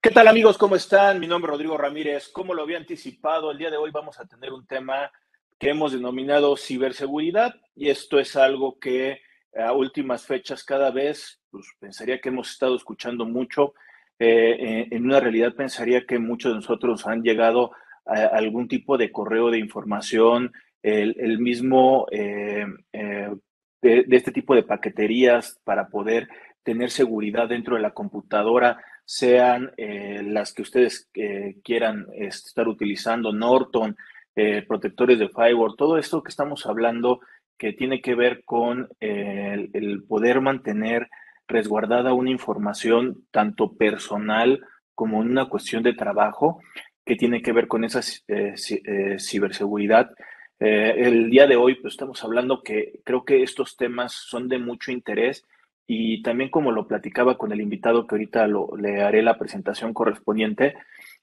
¿Qué tal amigos? ¿Cómo están? Mi nombre es Rodrigo Ramírez. Como lo había anticipado, el día de hoy vamos a tener un tema que hemos denominado ciberseguridad y esto es algo que a últimas fechas cada vez, pues pensaría que hemos estado escuchando mucho. Eh, en una realidad pensaría que muchos de nosotros han llegado a algún tipo de correo de información, el, mismo eh, eh, de este tipo de paqueterías para poder tener seguridad dentro de la computadora sean eh, las que ustedes eh, quieran estar utilizando, Norton, eh, protectores de firewall, todo esto que estamos hablando que tiene que ver con el, poder mantener resguardada una información tanto personal como una cuestión de trabajo que tiene que ver con esa ciberseguridad. el día de hoy pues, estamos hablando que creo que estos temas son de mucho interés y también como lo platicaba con el invitado que ahorita lo, le haré la presentación correspondiente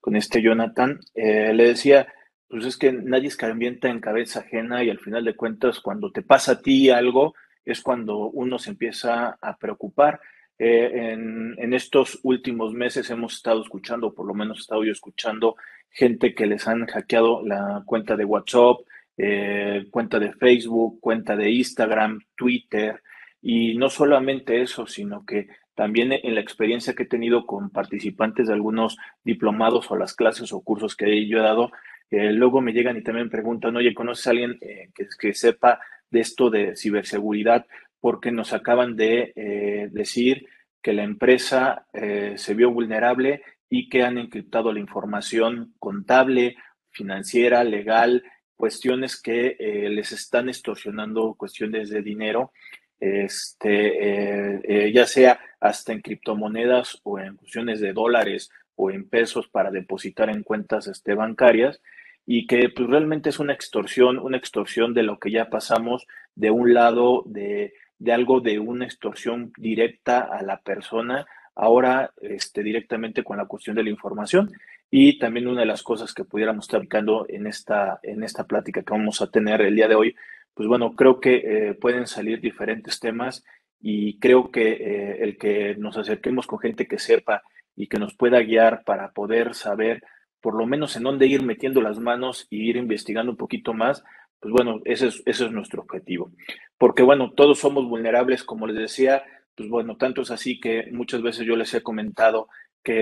con este Jonathan, eh, le decía, pues es que nadie escarmienta en cabeza ajena y al final de cuentas cuando te pasa a ti algo es cuando uno se empieza a preocupar. Eh, en, en, estos últimos meses hemos estado escuchando, por lo menos he estado yo escuchando, gente que les han hackeado la cuenta de WhatsApp, eh, cuenta de Facebook, cuenta de Instagram, Twitter, y no solamente eso, sino que también en la experiencia que he tenido con participantes de algunos diplomados o las clases o cursos que yo he dado, eh, luego me llegan y también preguntan, oye, ¿conoces a alguien eh, que, sepa de esto de ciberseguridad? Porque nos acaban de eh, decir que la empresa se vio vulnerable y que han encriptado la información contable, financiera, legal, cuestiones que les están extorsionando cuestiones de dinero este, eh, eh, ya sea hasta en criptomonedas o en funciones de dólares o en pesos para depositar en cuentas este, bancarias y que pues, realmente es una extorsión, una extorsión de lo que ya pasamos de un lado de, de algo de una extorsión directa a la persona, ahora este, directamente con la cuestión de la información. Y también una de las cosas que pudiéramos estar aplicando en esta, en esta plática que vamos a tener el día de hoy pues bueno, creo que eh, pueden salir diferentes temas y creo que eh, el que nos acerquemos con gente que sepa y que nos pueda guiar para poder saber por lo menos en dónde ir metiendo las manos y ir investigando un poquito más, pues bueno, ese es, ese es nuestro objetivo. Porque bueno, todos somos vulnerables, como les decía, pues bueno, tanto es así que muchas veces yo les he comentado que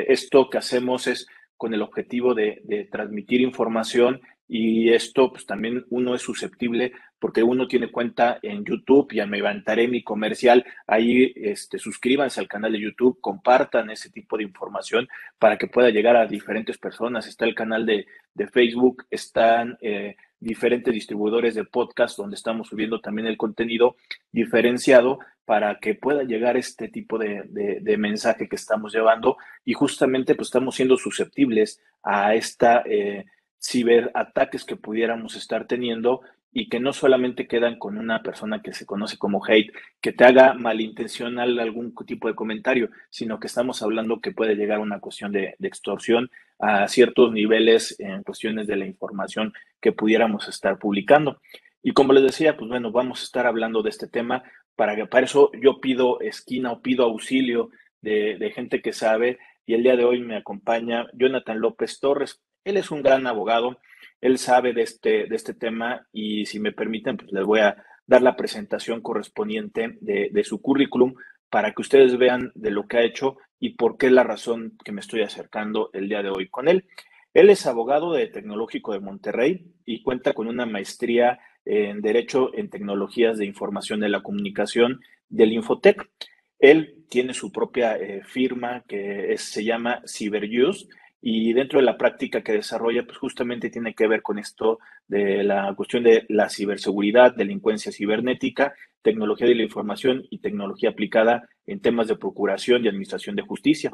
eh, esto que hacemos es con el objetivo de, de transmitir información y esto pues también uno es susceptible porque uno tiene cuenta en YouTube, ya me levantaré mi comercial, ahí este, suscríbanse al canal de YouTube, compartan ese tipo de información para que pueda llegar a diferentes personas. Está el canal de, de Facebook, están eh, diferentes distribuidores de podcast donde estamos subiendo también el contenido diferenciado para que pueda llegar este tipo de, de, mensaje que estamos llevando y justamente pues estamos siendo susceptibles a esta... Eh, ciberataques que pudiéramos estar teniendo y que no solamente quedan con una persona que se conoce como hate, que te haga malintencional algún tipo de comentario, sino que estamos hablando que puede llegar a una cuestión de, extorsión a ciertos niveles en cuestiones de la información que pudiéramos estar publicando. Y como les decía, pues bueno, vamos a estar hablando de este tema. Para que para eso yo pido esquina o pido auxilio de, de gente que sabe. Y el día de hoy me acompaña Jonathan López Torres, él es un gran abogado, él sabe de este, de este tema y si me permiten, pues les voy a dar la presentación correspondiente de, su currículum para que ustedes vean de lo que ha hecho y por qué la razón que me estoy acercando el día de hoy con él. Él es abogado de Tecnológico de Monterrey y cuenta con una maestría en Derecho en Tecnologías de Información de la Comunicación del Infotec. Él tiene su propia eh, firma que se llama CyberUse y dentro de la práctica que desarrolla, pues justamente tiene que ver con esto de la cuestión de la ciberseguridad, delincuencia cibernética, tecnología de la información y tecnología aplicada en temas de procuración y administración de justicia.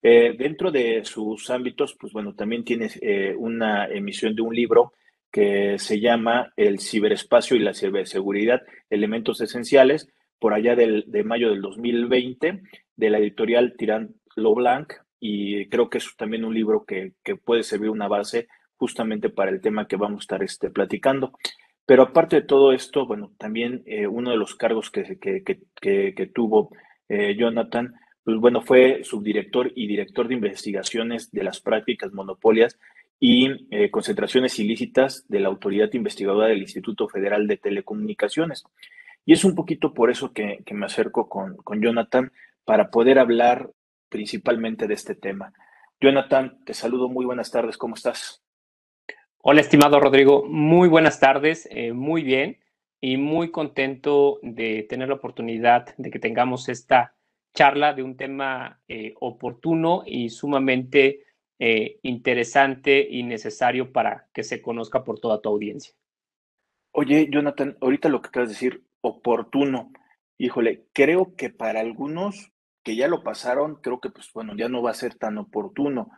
Eh, dentro de sus ámbitos, pues bueno, también tiene eh, una emisión de un libro que se llama El ciberespacio y la ciberseguridad, elementos esenciales, por allá del, de mayo del 2020, de la editorial Tirant Blanc y creo que es también un libro que, puede servir una base justamente para el tema que vamos a estar este, platicando. Pero aparte de todo esto, bueno, también eh, uno de los cargos que, que, tuvo eh, Jonathan pues bueno, fue subdirector y director de investigaciones de las prácticas monopolias y eh, concentraciones ilícitas de la autoridad investigadora del Instituto Federal de Telecomunicaciones. Y es un poquito por eso que, me acerco con, con Jonathan para poder hablar principalmente de este tema. Jonathan, te saludo, muy buenas tardes, ¿cómo estás? Hola, estimado Rodrigo, muy buenas tardes, eh, muy bien y muy contento de tener la oportunidad de que tengamos esta charla de un tema eh, oportuno y sumamente eh, interesante y necesario para que se conozca por toda tu audiencia. Oye, Jonathan, ahorita lo que acabas de decir, oportuno. Híjole, creo que para algunos que ya lo pasaron, creo que pues bueno, ya no va a ser tan oportuno,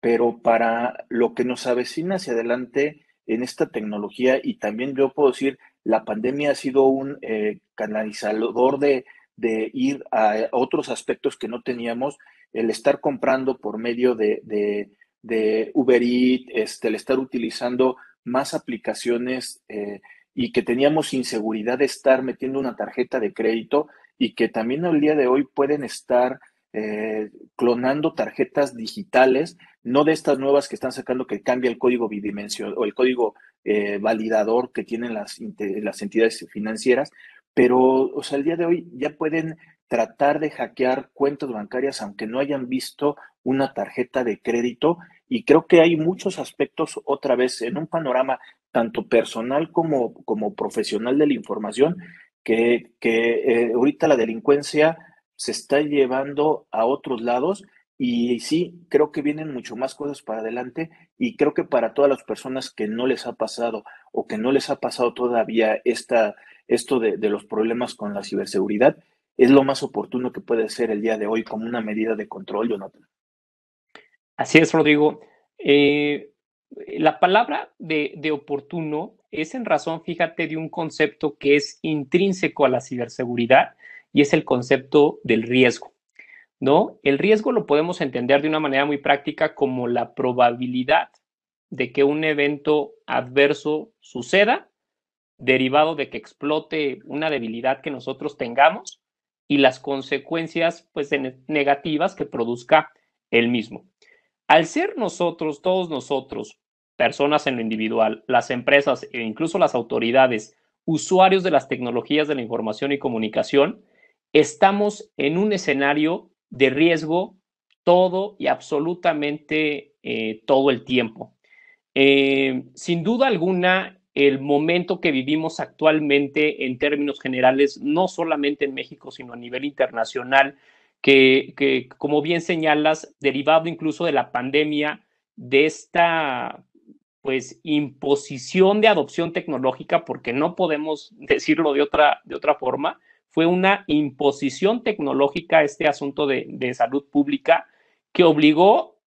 pero para lo que nos avecina hacia adelante en esta tecnología y también yo puedo decir, la pandemia ha sido un eh, canalizador de, de, ir a otros aspectos que no teníamos, el estar comprando por medio de, de, Uber Eats, este, el estar utilizando más aplicaciones eh, y que teníamos inseguridad de estar metiendo una tarjeta de crédito y que también el día de hoy pueden estar eh, clonando tarjetas digitales, no de estas nuevas que están sacando que cambia el código bidimensional o el código eh, validador que tienen las, las entidades financieras, pero o sea, el día de hoy ya pueden tratar de hackear cuentas bancarias aunque no hayan visto una tarjeta de crédito y creo que hay muchos aspectos otra vez en un panorama tanto personal como, como profesional de la información, que, que eh, ahorita la delincuencia se está llevando a otros lados y sí, creo que vienen mucho más cosas para adelante y creo que para todas las personas que no les ha pasado o que no les ha pasado todavía esta, esto de, de los problemas con la ciberseguridad, es lo más oportuno que puede ser el día de hoy como una medida de control, Jonathan. Así es, Rodrigo. Eh, la palabra de, oportuno es en razón, fíjate, de un concepto que es intrínseco a la ciberseguridad y es el concepto del riesgo. ¿No? El riesgo lo podemos entender de una manera muy práctica como la probabilidad de que un evento adverso suceda derivado de que explote una debilidad que nosotros tengamos y las consecuencias pues negativas que produzca el mismo. Al ser nosotros, todos nosotros, personas en lo individual, las empresas e incluso las autoridades, usuarios de las tecnologías de la información y comunicación, estamos en un escenario de riesgo todo y absolutamente eh, todo el tiempo. Eh, sin duda alguna, el momento que vivimos actualmente en términos generales, no solamente en México, sino a nivel internacional, que, que como bien señalas, derivado incluso de la pandemia, de esta pues imposición de adopción tecnológica, porque no podemos decirlo de otra, de otra forma, fue una imposición tecnológica este asunto de, de salud pública que obligó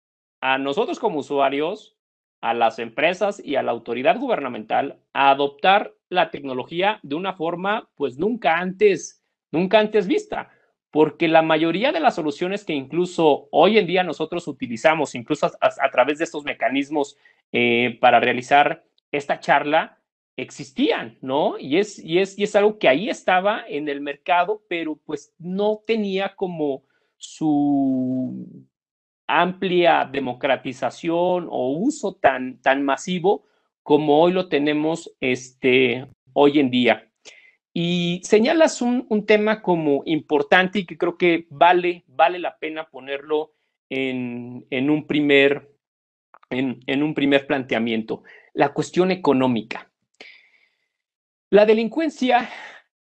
a nosotros como usuarios, a las empresas y a la autoridad gubernamental a adoptar la tecnología de una forma pues nunca antes, nunca antes vista porque la mayoría de las soluciones que incluso hoy en día nosotros utilizamos, incluso a, través de estos mecanismos eh, para realizar esta charla, existían, ¿no? Y es, y, es, y es algo que ahí estaba en el mercado, pero pues no tenía como su amplia democratización o uso tan, tan masivo como hoy lo tenemos este, hoy en día. Y señalas un, tema como importante y que creo que vale, vale la pena ponerlo en, un primer, en, un primer planteamiento, la cuestión económica. La delincuencia,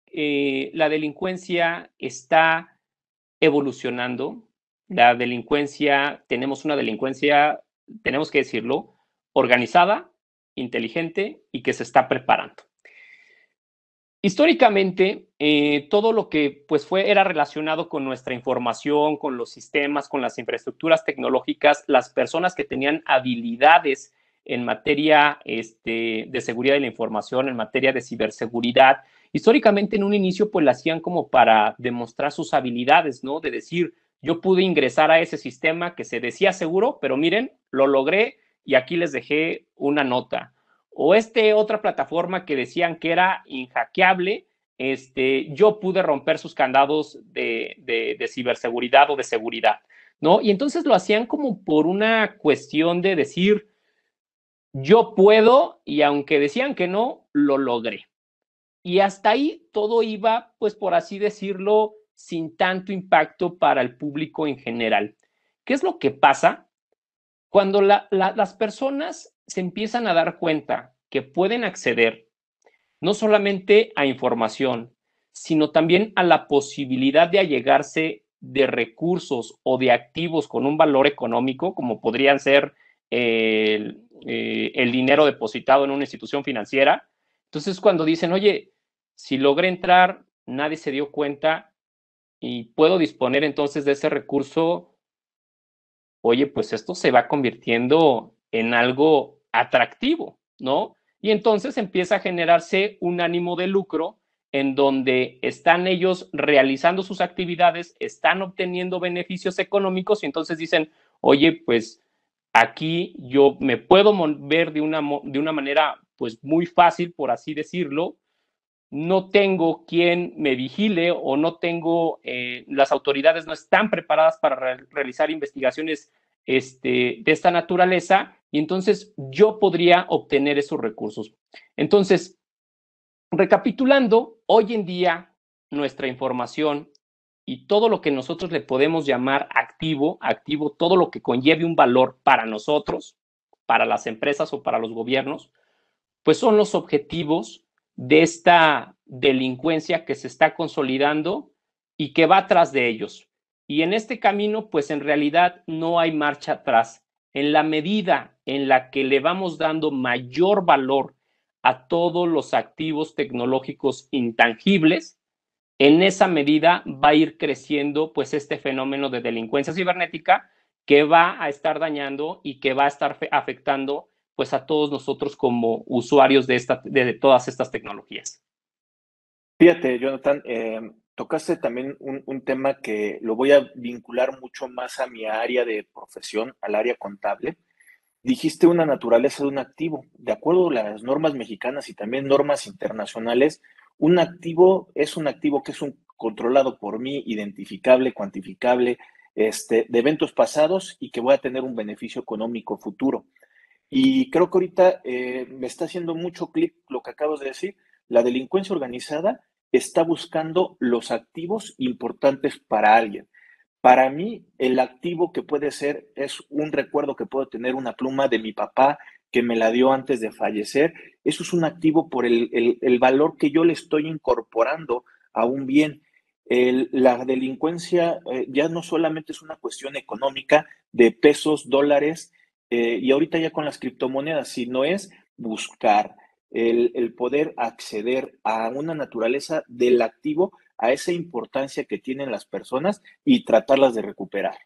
eh, la delincuencia está evolucionando. La delincuencia, tenemos una delincuencia, tenemos que decirlo, organizada, inteligente y que se está preparando. Históricamente, eh, todo lo que pues fue era relacionado con nuestra información, con los sistemas, con las infraestructuras tecnológicas, las personas que tenían habilidades en materia este, de seguridad de la información, en materia de ciberseguridad, históricamente en un inicio pues lo hacían como para demostrar sus habilidades, ¿no? De decir, yo pude ingresar a ese sistema que se decía seguro, pero miren, lo logré y aquí les dejé una nota o este otra plataforma que decían que era inhackeable este, yo pude romper sus candados de, de, ciberseguridad o de seguridad, ¿no? Y entonces lo hacían como por una cuestión de decir, yo puedo y aunque decían que no, lo logré. Y hasta ahí todo iba, pues por así decirlo, sin tanto impacto para el público en general. ¿Qué es lo que pasa? Cuando las personas se empiezan a dar cuenta que pueden acceder no solamente a información, sino también a la posibilidad de allegarse de recursos o de activos con un valor económico, como podrían ser el, eh, el dinero depositado en una institución financiera. Entonces, cuando dicen, oye, si logré entrar, nadie se dio cuenta y puedo disponer entonces de ese recurso, oye, pues esto se va convirtiendo en algo atractivo, ¿no? Y entonces empieza a generarse un ánimo de lucro en donde están ellos realizando sus actividades, están obteniendo beneficios económicos y entonces dicen, oye, pues aquí yo me puedo mover de una, de una manera pues muy fácil, por así decirlo, no tengo quien me vigile o no tengo, eh, las autoridades no están preparadas para realizar investigaciones este, de esta naturaleza y entonces yo podría obtener esos recursos. Entonces, recapitulando, hoy en día nuestra información y todo lo que nosotros le podemos llamar activo, activo, todo lo que conlleve un valor para nosotros, para las empresas o para los gobiernos, pues son los objetivos de esta delincuencia que se está consolidando y que va atrás de ellos. Y en este camino, pues en realidad no hay marcha atrás. En la medida en la que le vamos dando mayor valor a todos los activos tecnológicos intangibles, en esa medida va a ir creciendo pues este fenómeno de delincuencia cibernética que va a estar dañando y que va a estar afectando pues a todos nosotros como usuarios de, esta, de, todas estas tecnologías. Fíjate, Jonathan, eh, tocaste también un, tema que lo voy a vincular mucho más a mi área de profesión, al área contable. Dijiste una naturaleza de un activo. De acuerdo a las normas mexicanas y también normas internacionales, un activo es un activo que es un controlado por mí, identificable, cuantificable, este, de eventos pasados y que voy a tener un beneficio económico futuro. Y creo que ahorita eh, me está haciendo mucho clic lo que acabas de decir. La delincuencia organizada está buscando los activos importantes para alguien. Para mí, el activo que puede ser es un recuerdo que puedo tener, una pluma de mi papá que me la dio antes de fallecer. Eso es un activo por el, valor que yo le estoy incorporando a un bien. la delincuencia eh, ya no solamente es una cuestión económica de pesos, dólares, eh, y ahorita ya con las criptomonedas, sino es buscar el, poder acceder a una naturaleza del activo, a esa importancia que tienen las personas y tratarlas de recuperar.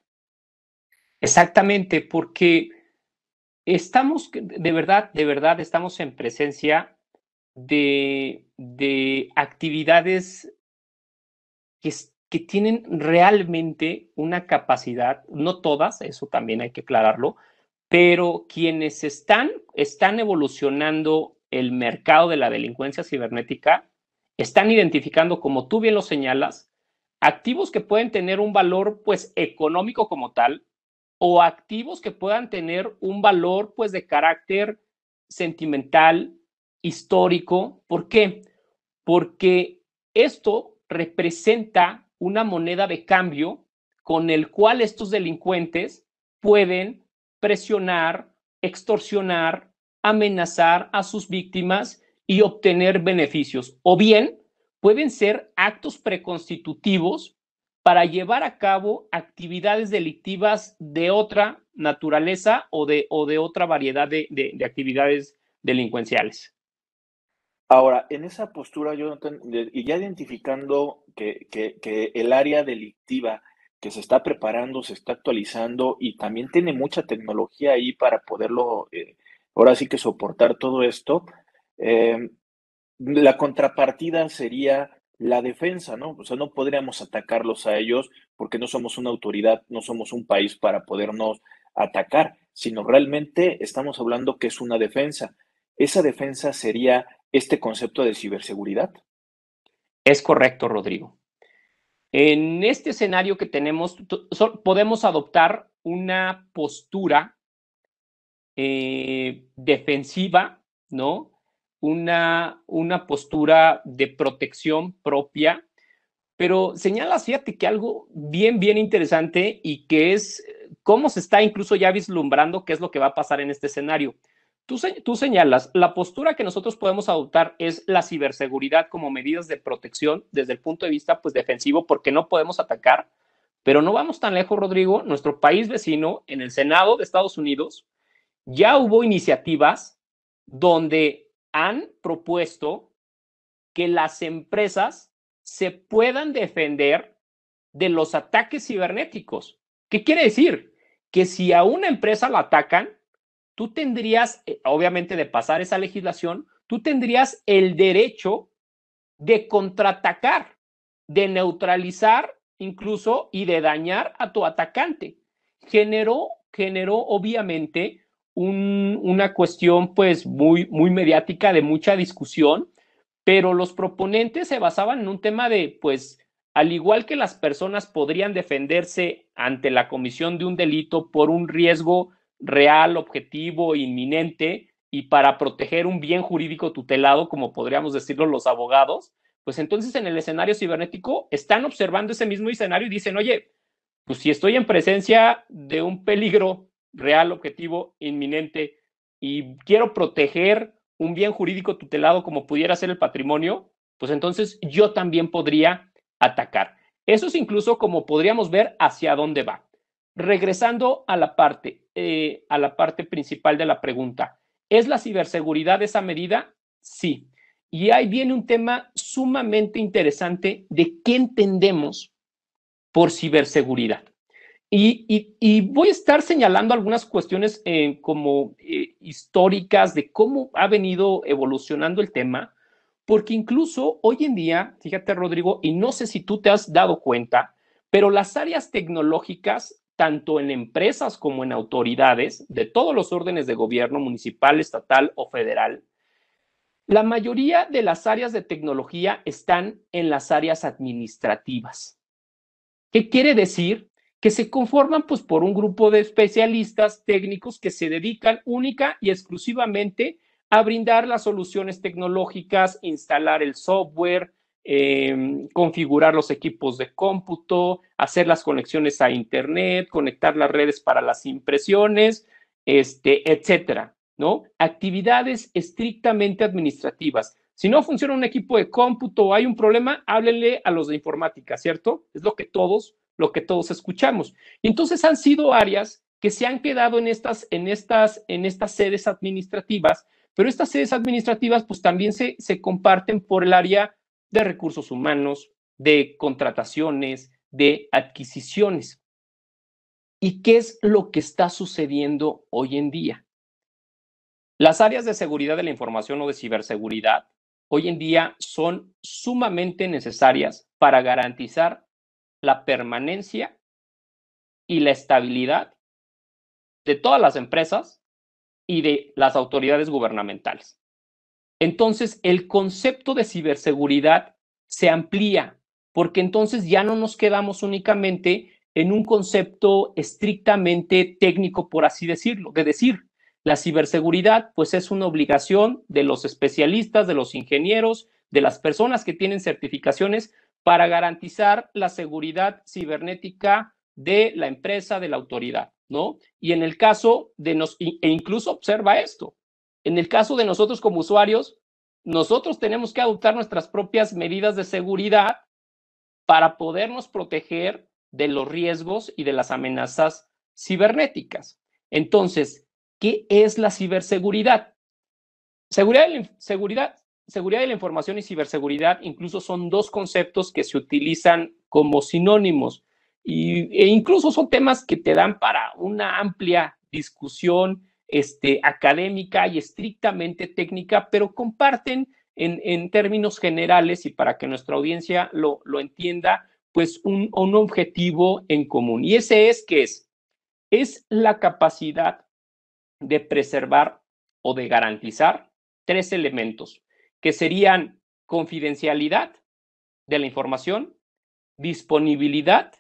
Exactamente, porque estamos, de verdad, de verdad, estamos en presencia de, actividades que, que tienen realmente una capacidad, no todas, eso también hay que aclararlo, pero quienes están, están evolucionando el mercado de la delincuencia cibernética están identificando, como tú bien lo señalas, activos que pueden tener un valor pues económico como tal o activos que puedan tener un valor pues de carácter sentimental, histórico. ¿Por qué? Porque esto representa una moneda de cambio con el cual estos delincuentes pueden presionar, extorsionar, amenazar a sus víctimas y obtener beneficios. O bien pueden ser actos preconstitutivos para llevar a cabo actividades delictivas de otra naturaleza o de, o de otra variedad de, actividades delincuenciales. Ahora, en esa postura, Jonathan, y ya identificando que, que el área delictiva que se está preparando, se está actualizando y también tiene mucha tecnología ahí para poderlo, eh, ahora sí que soportar todo esto. Eh, la contrapartida sería la defensa, ¿no? O sea, no podríamos atacarlos a ellos porque no somos una autoridad, no somos un país para podernos atacar, sino realmente estamos hablando que es una defensa. Esa defensa sería este concepto de ciberseguridad. Es correcto, Rodrigo. En este escenario que tenemos, podemos adoptar una postura eh, defensiva, ¿no? Una, una postura de protección propia, pero señala, fíjate que algo bien, bien interesante y que es cómo se está incluso ya vislumbrando qué es lo que va a pasar en este escenario. Tú, señalas, la postura que nosotros podemos adoptar es la ciberseguridad como medidas de protección desde el punto de vista pues, defensivo, porque no podemos atacar, pero no vamos tan lejos, Rodrigo. Nuestro país vecino, en el Senado de Estados Unidos, ya hubo iniciativas donde han propuesto que las empresas se puedan defender de los ataques cibernéticos. ¿Qué quiere decir? Que si a una empresa la atacan, tú tendrías, eh, obviamente de pasar esa legislación, tú tendrías el derecho de contraatacar, de neutralizar incluso y de dañar a tu atacante. Generó, generó obviamente una cuestión pues muy, muy mediática, de mucha discusión, pero los proponentes se basaban en un tema de pues al igual que las personas podrían defenderse ante la comisión de un delito por un riesgo real, objetivo, inminente y para proteger un bien jurídico tutelado, como podríamos decirlo los abogados, pues entonces en el escenario cibernético están observando ese mismo escenario y dicen, oye, pues si estoy en presencia de un peligro real, objetivo, inminente y quiero proteger un bien jurídico tutelado como pudiera ser el patrimonio, pues entonces yo también podría atacar. Eso es incluso como podríamos ver hacia dónde va. Regresando a la parte, eh, a la parte principal de la pregunta, ¿es la ciberseguridad esa medida? Sí. Y ahí viene un tema sumamente interesante de qué entendemos por ciberseguridad. Y, voy a estar señalando algunas cuestiones eh, como eh, históricas de cómo ha venido evolucionando el tema, porque incluso hoy en día, fíjate Rodrigo, y no sé si tú te has dado cuenta, pero las áreas tecnológicas tanto en empresas como en autoridades de todos los órdenes de gobierno, municipal, estatal o federal, la mayoría de las áreas de tecnología están en las áreas administrativas. ¿Qué quiere decir? Que se conforman pues por un grupo de especialistas técnicos que se dedican única y exclusivamente a brindar las soluciones tecnológicas, instalar el software, Em, configurar los equipos de cómputo, hacer las conexiones a Internet, conectar las redes para las impresiones, este, etcétera, ¿no? Actividades estrictamente administrativas. Si no funciona un equipo de cómputo o hay un problema, háblenle a los de informática, ¿cierto? Es lo que todos, lo que todos escuchamos. Entonces han sido áreas que se han quedado en estas, en estas, en estas sedes administrativas, pero estas sedes administrativas pues también se, se comparten por el área de recursos humanos, de contrataciones, de adquisiciones. ¿Y qué es lo que está sucediendo hoy en día? Las áreas de seguridad de la información o de ciberseguridad hoy en día son sumamente necesarias para garantizar la permanencia y la estabilidad de todas las empresas y de las autoridades gubernamentales. Entonces, el concepto de ciberseguridad se amplía, porque entonces ya no nos quedamos únicamente en un concepto estrictamente técnico, por así decirlo, de decir, la ciberseguridad pues es una obligación de los especialistas, de los ingenieros, de las personas que tienen certificaciones para garantizar la seguridad cibernética de la empresa, de la autoridad, ¿no? Y en el caso de nos, e incluso observa esto, en el caso de nosotros como usuarios, nosotros tenemos que adoptar nuestras propias medidas de seguridad para podernos proteger de los riesgos y de las amenazas cibernéticas. Entonces, ¿qué es la ciberseguridad? Seguridad de la, seguridad, seguridad de la información y ciberseguridad incluso son dos conceptos que se utilizan como sinónimos y, e incluso son temas que te dan para una amplia discusión este, académica y estrictamente técnica, pero comparten en, términos generales y para que nuestra audiencia lo, entienda, pues un, un, objetivo en común. Y ese es que es, es la capacidad de preservar o de garantizar tres elementos, que serían confidencialidad, de la información, disponibilidad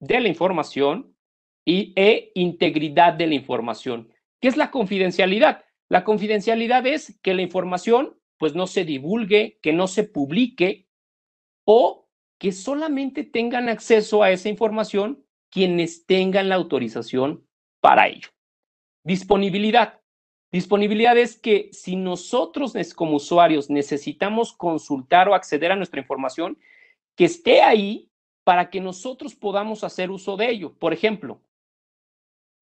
de la información y, e integridad de la información. ¿Qué es la confidencialidad? La confidencialidad es que la información pues no se divulgue, que no se publique o que solamente tengan acceso a esa información quienes tengan la autorización para ello. Disponibilidad. Disponibilidad es que si nosotros como usuarios necesitamos consultar o acceder a nuestra información, que esté ahí para que nosotros podamos hacer uso de ello. Por ejemplo,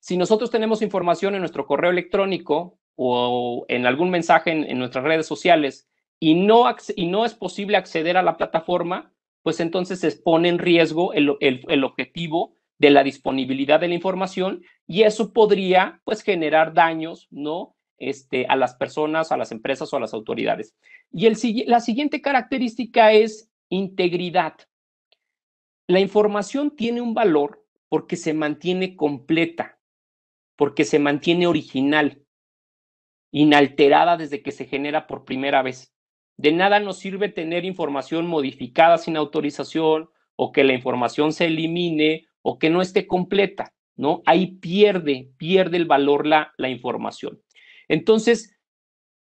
si nosotros tenemos información en nuestro correo electrónico o en algún mensaje en, nuestras redes sociales y no, y no es posible acceder a la plataforma, pues entonces se pone en riesgo el, el, objetivo de la disponibilidad de la información y eso podría pues generar daños, ¿no? Este, a las personas, a las empresas o a las autoridades. Y el, la siguiente característica es integridad. La información tiene un valor porque se mantiene completa, porque se mantiene original inalterada desde que se genera por primera vez. De nada nos sirve tener información modificada sin autorización o que la información se elimine o que no esté completa, ¿no? Ahí pierde, pierde el valor la, la información. Entonces,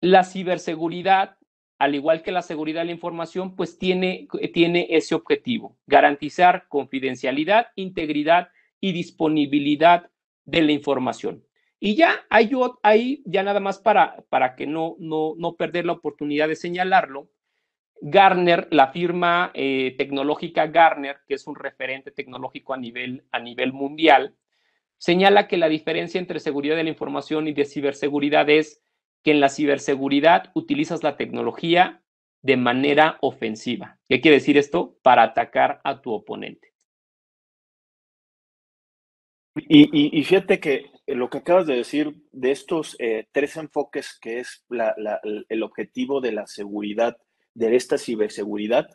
la ciberseguridad, al igual que la seguridad de la información, pues tiene, tiene ese objetivo, garantizar confidencialidad, integridad y disponibilidad de la información. Y ya hay ahí, ya nada más para, para que no, no, no perder la oportunidad de señalarlo, Garner, la firma eh, tecnológica Garner, que es un referente tecnológico a nivel, a nivel mundial, señala que la diferencia entre seguridad de la información y de ciberseguridad es que en la ciberseguridad utilizas la tecnología de manera ofensiva. ¿Qué quiere decir esto? Para atacar a tu oponente. Y, fíjate que lo que acabas de decir de estos eh, tres enfoques que es el objetivo de la seguridad, de esta ciberseguridad,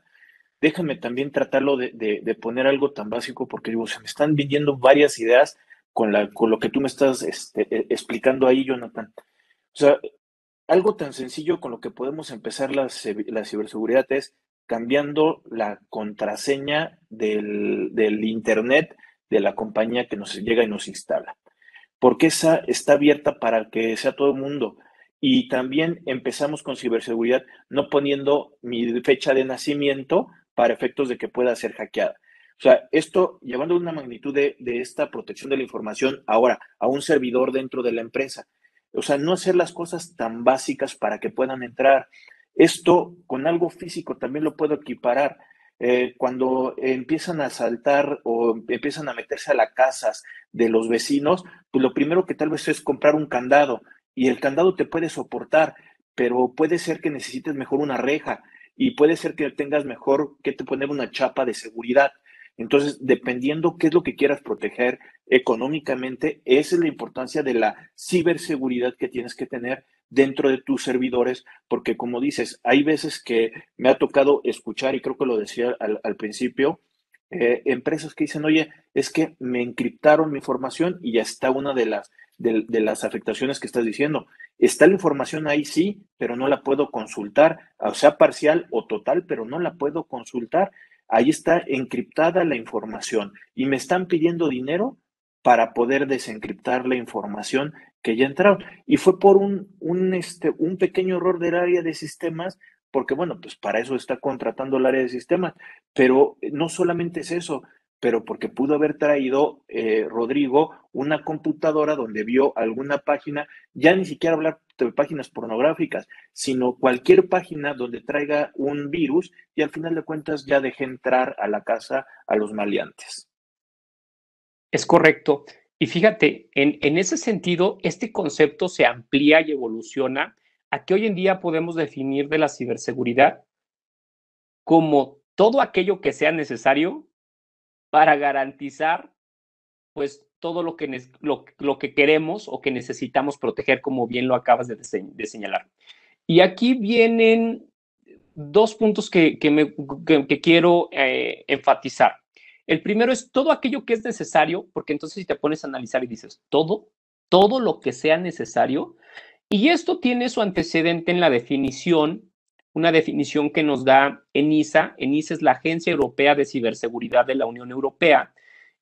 déjame también tratarlo de, poner algo tan básico porque digo, se me están viniendo varias ideas con, la, con lo que tú me estás este, e, explicando ahí, Jonathan. O sea, algo tan sencillo con lo que podemos empezar la, la ciberseguridad es cambiando la contraseña del, del Internet de la compañía que nos llega y nos instala. Porque esa está abierta para que sea todo el mundo. Y también empezamos con ciberseguridad no poniendo mi fecha de nacimiento para efectos de que pueda ser hackeada. O sea, esto llevando una magnitud de, de, esta protección de la información ahora a un servidor dentro de la empresa. O sea, no hacer las cosas tan básicas para que puedan entrar. Esto con algo físico también lo puedo equiparar. Eh, cuando empiezan a saltar o empiezan a meterse a las casas de los vecinos, pues lo primero que tal vez es comprar un candado y el candado te puede soportar, pero puede ser que necesites mejor una reja y puede ser que tengas mejor que te poner una chapa de seguridad. Entonces, dependiendo qué es lo que quieras proteger económicamente, esa es la importancia de la ciberseguridad que tienes que tener dentro de tus servidores, porque como dices, hay veces que me ha tocado escuchar, y creo que lo decía al, principio, eh, empresas que dicen, oye, es que me encriptaron mi información y ya está una de las, de, las afectaciones que estás diciendo. Está la información ahí, sí, pero no la puedo consultar, o sea, parcial o total, pero no la puedo consultar. Ahí está encriptada la información y me están pidiendo dinero para poder desencriptar la información que ya entraron. Y fue por un, un, este, un pequeño error del área de sistemas, porque bueno, pues para eso está contratando el área de sistemas, pero no solamente es eso, pero porque pudo haber traído eh, Rodrigo una computadora donde vio alguna página, ya ni siquiera hablar de páginas pornográficas, sino cualquier página donde traiga un virus y al final de cuentas ya deje entrar a la casa a los maleantes. Es correcto. Y fíjate, en, ese sentido, este concepto se amplía y evoluciona a que hoy en día podemos definir de la ciberseguridad como todo aquello que sea necesario para garantizar pues todo lo que, lo, que queremos o que necesitamos proteger, como bien lo acabas de, señalar. Y aquí vienen dos puntos que, me, quiero eh, enfatizar. El primero es todo aquello que es necesario, porque entonces si te pones a analizar y dices todo, todo lo que sea necesario, y esto tiene su antecedente en la definición una definición que nos da ENISA. ENISA es la Agencia Europea de Ciberseguridad de la Unión Europea.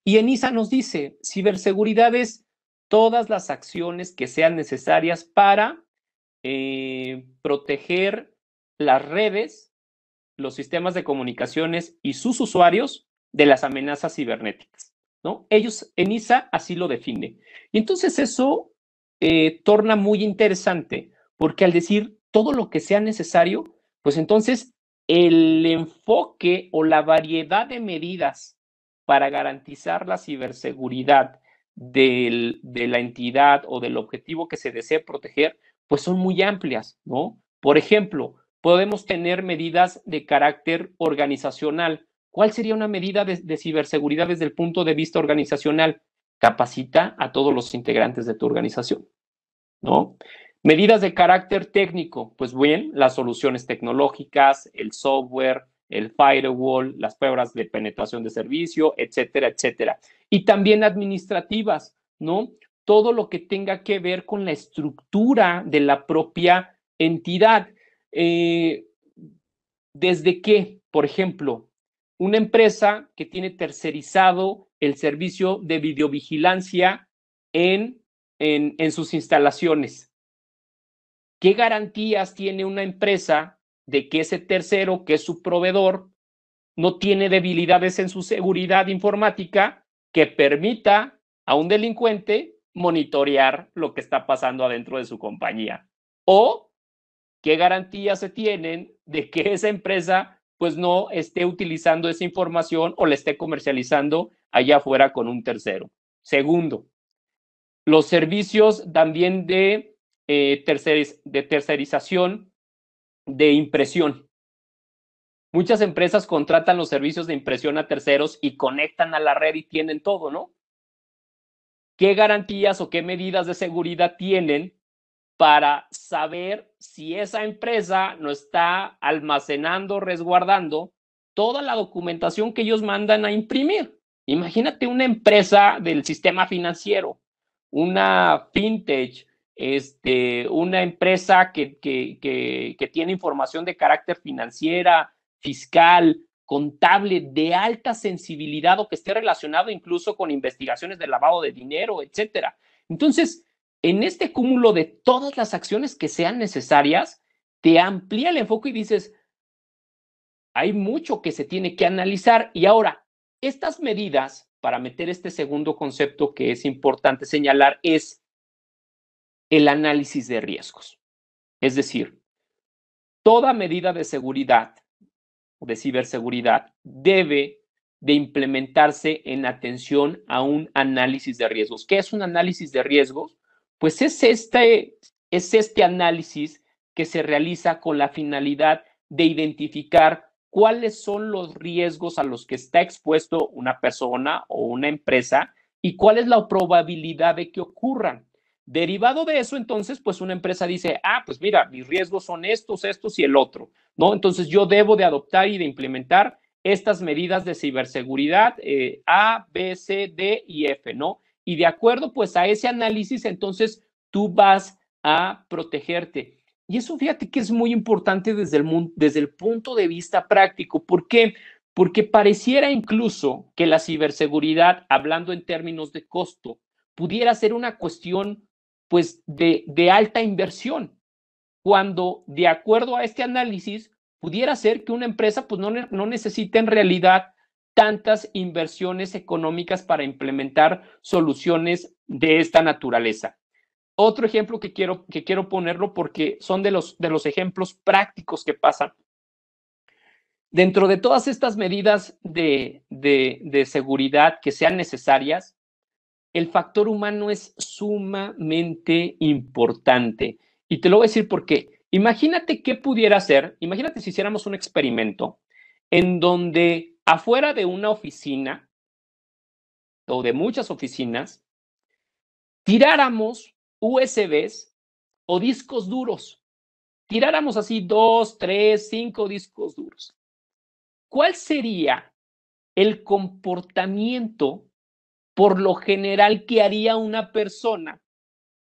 Y ENISA nos dice, ciberseguridad es todas las acciones que sean necesarias para eh, proteger las redes, los sistemas de comunicaciones y sus usuarios de las amenazas cibernéticas. ¿no? Ellos, ENISA así lo define. Y entonces eso eh, torna muy interesante, porque al decir todo lo que sea necesario, pues entonces el enfoque o la variedad de medidas para garantizar la ciberseguridad de la entidad o del objetivo que se desee proteger, pues son muy amplias, ¿no? Por ejemplo, podemos tener medidas de carácter organizacional. ¿Cuál sería una medida de, ciberseguridad desde el punto de vista organizacional? Capacita a todos los integrantes de tu organización, ¿no? Medidas de carácter técnico, pues bien, las soluciones tecnológicas, el software, el firewall, las pruebas de penetración de servicio, etcétera, etcétera. Y también administrativas, ¿no? Todo lo que tenga que ver con la estructura de la propia entidad. Eh, desde que, por ejemplo, una empresa que tiene tercerizado el servicio de videovigilancia en, en, sus instalaciones. ¿Qué garantías tiene una empresa de que ese tercero, que es su proveedor, no tiene debilidades en su seguridad informática que permita a un delincuente monitorear lo que está pasando adentro de su compañía? ¿O qué garantías se tienen de que esa empresa pues no esté utilizando esa información o la esté comercializando allá afuera con un tercero? Segundo, los servicios también de eh, de tercerización de impresión. Muchas empresas contratan los servicios de impresión a terceros y conectan a la red y tienen todo, ¿no? ¿Qué garantías o qué medidas de seguridad tienen para saber si esa empresa no está almacenando, resguardando toda la documentación que ellos mandan a imprimir? Imagínate una empresa del sistema financiero, una fintech, este, una empresa que, que, que, tiene información de carácter financiera, fiscal, contable, de alta sensibilidad o que esté relacionado incluso con investigaciones de lavado de dinero, etcétera. Entonces, en este cúmulo de todas las acciones que sean necesarias, te amplía el enfoque y dices, hay mucho que se tiene que analizar. Y ahora, estas medidas, para meter este segundo concepto que es importante señalar, es el análisis de riesgos. Es decir, toda medida de seguridad o de ciberseguridad debe de implementarse en atención a un análisis de riesgos. ¿Qué es un análisis de riesgos? Pues es este, es este análisis que se realiza con la finalidad de identificar cuáles son los riesgos a los que está expuesto una persona o una empresa y cuál es la probabilidad de que ocurran. Derivado de eso, entonces, pues una empresa dice, ah, pues mira, mis riesgos son estos, estos y el otro, ¿no? Entonces yo debo de adoptar y de implementar estas medidas de ciberseguridad eh, A, B, C, D y F, ¿no? Y de acuerdo, pues a ese análisis, entonces tú vas a protegerte. Y eso fíjate que es muy importante desde el, desde el punto de vista práctico. ¿Por qué? Porque pareciera incluso que la ciberseguridad, hablando en términos de costo, pudiera ser una cuestión pues de, de alta inversión, cuando de acuerdo a este análisis pudiera ser que una empresa pues no, no necesita en realidad tantas inversiones económicas para implementar soluciones de esta naturaleza. Otro ejemplo que quiero, que quiero ponerlo porque son de los, de los ejemplos prácticos que pasan. Dentro de todas estas medidas de, de, seguridad que sean necesarias, el factor humano es sumamente importante. Y te lo voy a decir por qué. Imagínate qué pudiera ser, imagínate si hiciéramos un experimento en donde afuera de una oficina o de muchas oficinas, tiráramos USBs o discos duros. Tiráramos así dos, tres, cinco discos duros. ¿Cuál sería el comportamiento por lo general ¿qué haría una persona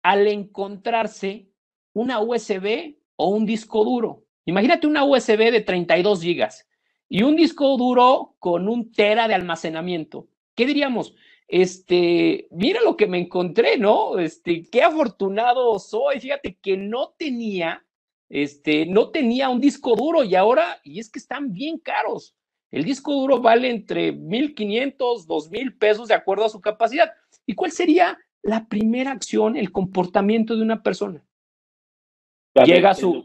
al encontrarse una USB o un disco duro. Imagínate una USB de 32 gigas y un disco duro con un tera de almacenamiento. ¿Qué diríamos? Este, mira lo que me encontré, ¿no? Este, qué afortunado soy. Fíjate que no tenía, este, no tenía un disco duro y ahora, y es que están bien caros. El disco duro vale entre 1.500, 2.000 pesos de acuerdo a su capacidad. ¿Y cuál sería la primera acción, el comportamiento de una persona? Llega a su...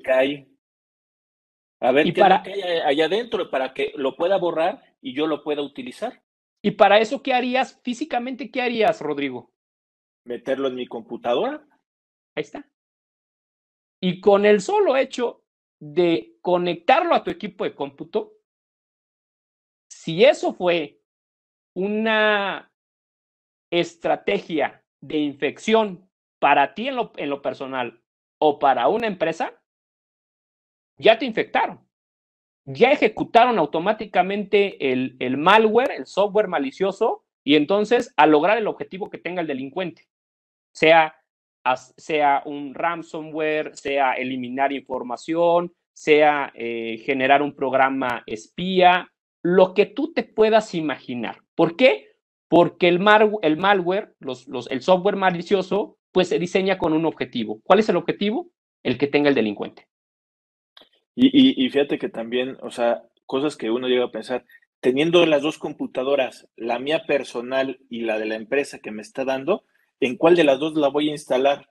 A ver qué para... hay allá adentro para que lo pueda borrar y yo lo pueda utilizar. ¿Y para eso qué harías? Físicamente, ¿qué harías, Rodrigo? Meterlo en mi computadora. Ahí está. Y con el solo hecho de conectarlo a tu equipo de cómputo, si eso fue una estrategia de infección para ti en lo, en lo personal o para una empresa, ya te infectaron ya ejecutaron automáticamente el, el, malware, el software malicioso, y entonces a lograr el objetivo que tenga el delincuente, sea, sea un ransomware, sea eliminar información, sea eh, generar un programa espía, lo que tú te puedas imaginar. ¿Por qué? Porque el, el malware, los, los, el software malicioso, pues se diseña con un objetivo. ¿Cuál es el objetivo? El que tenga el delincuente. Y, fíjate que también, o sea, cosas que uno llega a pensar, teniendo las dos computadoras, la mía personal y la de la empresa que me está dando, ¿en cuál de las dos la voy a instalar?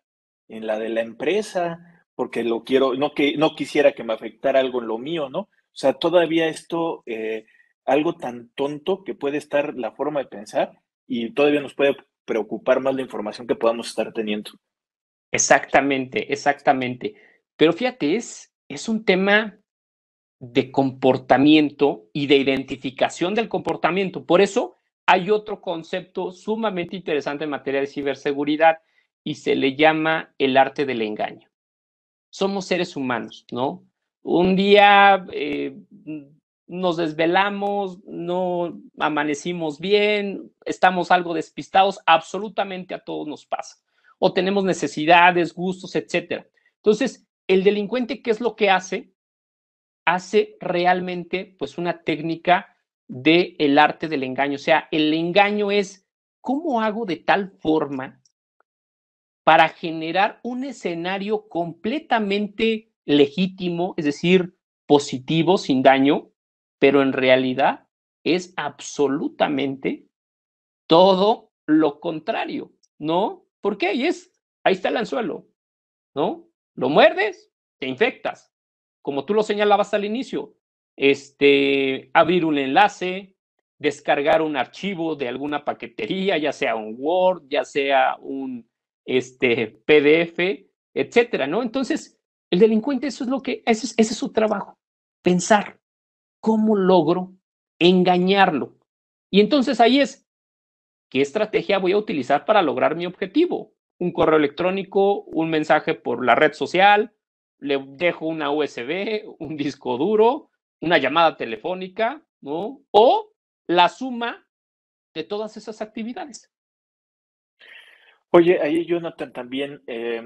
En la de la empresa, porque lo quiero, no que no quisiera que me afectara algo en lo mío, ¿no? O sea, todavía esto, eh, algo tan tonto que puede estar la forma de pensar y todavía nos puede preocupar más la información que podamos estar teniendo. Exactamente, exactamente. Pero fíjate, es, es un tema de comportamiento y de identificación del comportamiento. Por eso hay otro concepto sumamente interesante en materia de ciberseguridad y se le llama el arte del engaño. Somos seres humanos, ¿no? Un día eh, nos desvelamos, no amanecimos bien, estamos algo despistados, absolutamente a todos nos pasa. O tenemos necesidades, gustos, etcétera. Entonces, el delincuente, ¿qué es lo que hace? Hace realmente pues una técnica del el arte del engaño. O sea, el engaño es cómo hago de tal forma para generar un escenario completamente legítimo, es decir, positivo, sin daño, pero en realidad es absolutamente todo lo contrario, ¿no? ¿Por qué? Y es, ahí está el anzuelo, ¿no? Lo muerdes, te infectas. Como tú lo señalabas al inicio, este, abrir un enlace, descargar un archivo de alguna paquetería, ya sea un Word, ya sea un este, PDF, etcétera, ¿no? Entonces, el delincuente, eso es lo que, ese es su trabajo, pensar cómo logro engañarlo. Y entonces ahí es, ¿qué estrategia voy a utilizar para lograr mi objetivo? Un correo electrónico, un mensaje por la red social, le dejo una USB, un disco duro, una llamada telefónica, ¿no? O la suma de todas esas actividades. Oye, ahí Jonathan también, eh,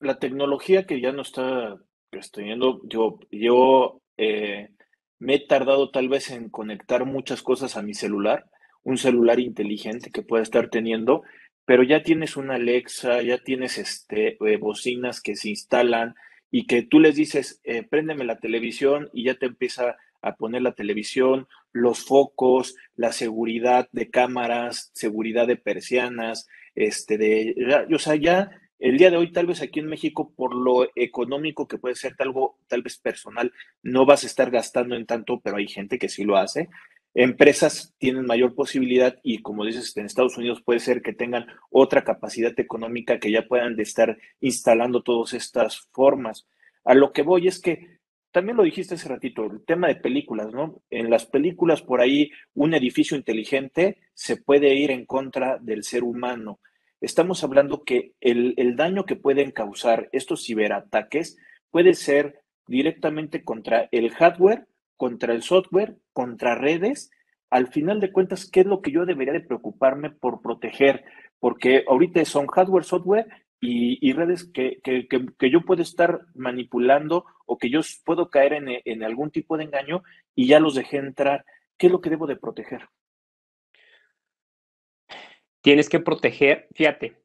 la tecnología que ya no está pues, teniendo, yo, yo eh, me he tardado tal vez en conectar muchas cosas a mi celular, un celular inteligente que pueda estar teniendo, pero ya tienes una Alexa, ya tienes este, eh, bocinas que se instalan y que tú les dices, eh, préndeme la televisión y ya te empieza a poner la televisión, los focos, la seguridad de cámaras, seguridad de persianas, este, de, o sea, ya el día de hoy, tal vez aquí en México, por lo económico que puede ser tal vez personal, no vas a estar gastando en tanto, pero hay gente que sí lo hace empresas tienen mayor posibilidad y como dices, en Estados Unidos puede ser que tengan otra capacidad económica que ya puedan estar instalando todas estas formas. A lo que voy es que también lo dijiste hace ratito, el tema de películas, ¿no? En las películas por ahí un edificio inteligente se puede ir en contra del ser humano. Estamos hablando que el, el daño que pueden causar estos ciberataques puede ser directamente contra el hardware contra el software, contra redes, al final de cuentas, ¿qué es lo que yo debería de preocuparme por proteger? Porque ahorita son hardware, software y, redes que, yo puedo estar manipulando o que yo puedo caer en, en algún tipo de engaño y ya los dejé entrar. ¿Qué es lo que debo de proteger? Tienes que proteger, fíjate,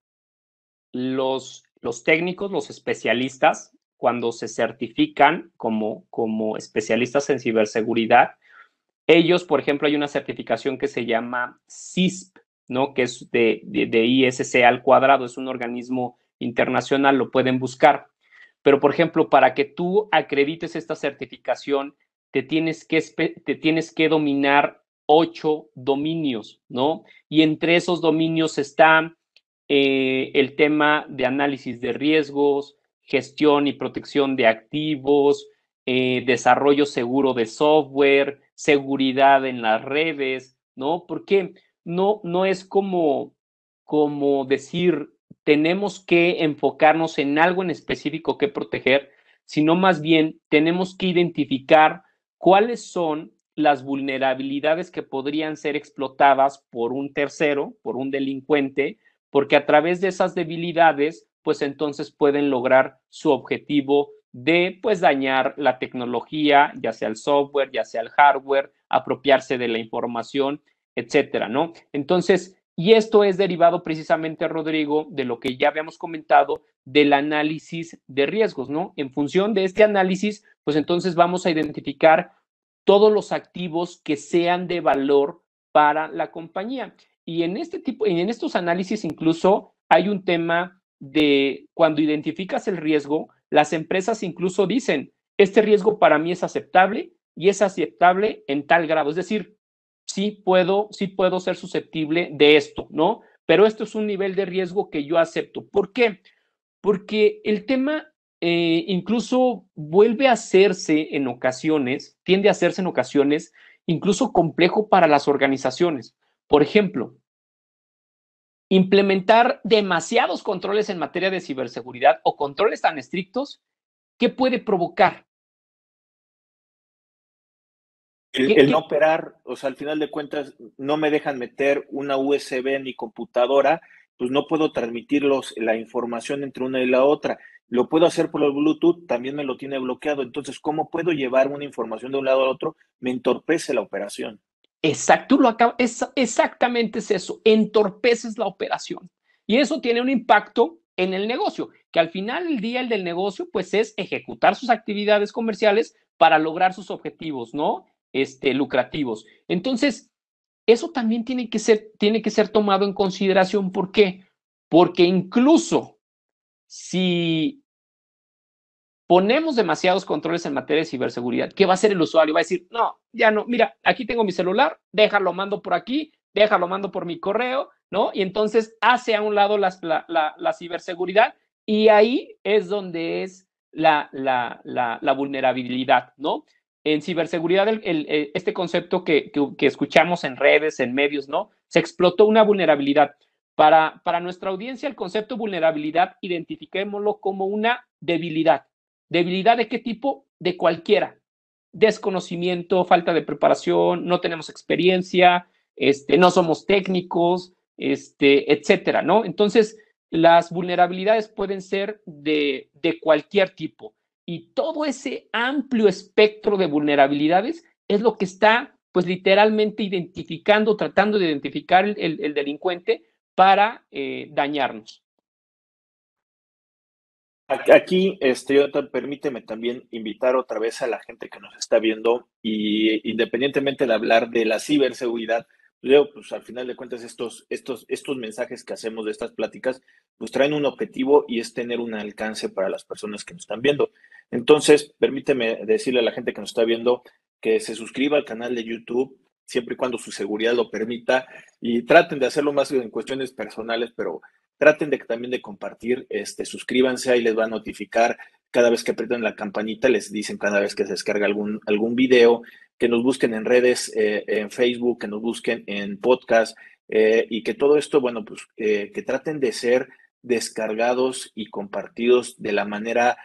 los, los técnicos, los especialistas, cuando se certifican como, como especialistas en ciberseguridad, ellos, por ejemplo, hay una certificación que se llama CISP, ¿no? Que es de, de, ISC al cuadrado, es un organismo internacional, lo pueden buscar. Pero, por ejemplo, para que tú acredites esta certificación, te tienes que, te tienes que dominar ocho dominios, ¿no? Y entre esos dominios está eh, el tema de análisis de riesgos, gestión y protección de activos, eh, desarrollo seguro de software, seguridad en las redes, ¿no? Porque no, no es como, como decir, tenemos que enfocarnos en algo en específico que proteger, sino más bien tenemos que identificar cuáles son las vulnerabilidades que podrían ser explotadas por un tercero, por un delincuente, porque a través de esas debilidades, pues entonces pueden lograr su objetivo de pues dañar la tecnología, ya sea el software, ya sea el hardware, apropiarse de la información, etcétera, ¿no? Entonces, y esto es derivado precisamente, Rodrigo, de lo que ya habíamos comentado del análisis de riesgos, ¿no? En función de este análisis, pues entonces vamos a identificar todos los activos que sean de valor para la compañía. Y en este tipo, en estos análisis incluso hay un tema de cuando identificas el riesgo, las empresas incluso dicen, este riesgo para mí es aceptable y es aceptable en tal grado. Es decir, sí puedo, sí puedo ser susceptible de esto, ¿no? Pero esto es un nivel de riesgo que yo acepto. ¿Por qué? Porque el tema eh, incluso vuelve a hacerse en ocasiones, tiende a hacerse en ocasiones, incluso complejo para las organizaciones. Por ejemplo, implementar demasiados controles en materia de ciberseguridad o controles tan estrictos, ¿qué puede provocar? El, no operar, o sea, al final de cuentas, no me dejan meter una USB en mi computadora, pues no puedo transmitir la información entre una y la otra. Lo puedo hacer por el Bluetooth, también me lo tiene bloqueado. Entonces, ¿cómo puedo llevar una información de un lado al otro? Me entorpece la operación. Exacto, lo es, exactamente es eso, entorpeces la operación. Y eso tiene un impacto en el negocio, que al final del día el del negocio, pues es ejecutar sus actividades comerciales para lograr sus objetivos, ¿no? este, lucrativos. Entonces, eso también tiene que, ser, tiene que ser tomado en consideración. ¿Por qué? Porque incluso si ponemos demasiados controles en materia de ciberseguridad, ¿qué va a hacer el usuario? Va a decir, no, ya no, mira, aquí tengo mi celular, déjalo, mando por aquí, déjalo, mando por mi correo, ¿no? Y entonces hace a un lado la, la, ciberseguridad y ahí es donde es la, la vulnerabilidad, ¿no? en ciberseguridad, eh, este concepto que, escuchamos en redes, en medios, ¿no? Se explotó una vulnerabilidad. Para, para nuestra audiencia, el concepto vulnerabilidad, identifiquémoslo como una debilidad. ¿Debilidad de qué tipo? De cualquiera. Desconocimiento, falta de preparación, no tenemos experiencia, este, no somos técnicos, este, etcétera, ¿no? Entonces, las vulnerabilidades pueden ser de, de cualquier tipo y todo ese amplio espectro de vulnerabilidades es lo que está, pues literalmente identificando, tratando de identificar el, delincuente para eh, dañarnos. Aquí, este, permíteme también invitar otra vez a la gente que nos está viendo y independientemente de hablar de la ciberseguridad, Leo, pues al final de cuentas estos, estos, estos mensajes que hacemos de estas pláticas, pues traen un objetivo y es tener un alcance para las personas que nos están viendo. Entonces, permíteme decirle a la gente que nos está viendo que se suscriba al canal de YouTube, siempre y cuando su seguridad lo permita, y traten de hacerlo más en cuestiones personales, pero traten de también de compartir, este, suscríbanse, ahí les va a notificar cada vez que aprietan la campanita, les dicen cada vez que se descarga algún, algún video, que nos busquen en redes, eh, en Facebook, que nos busquen en podcast eh, y que todo esto, bueno, pues eh, que traten de ser descargados y compartidos de la manera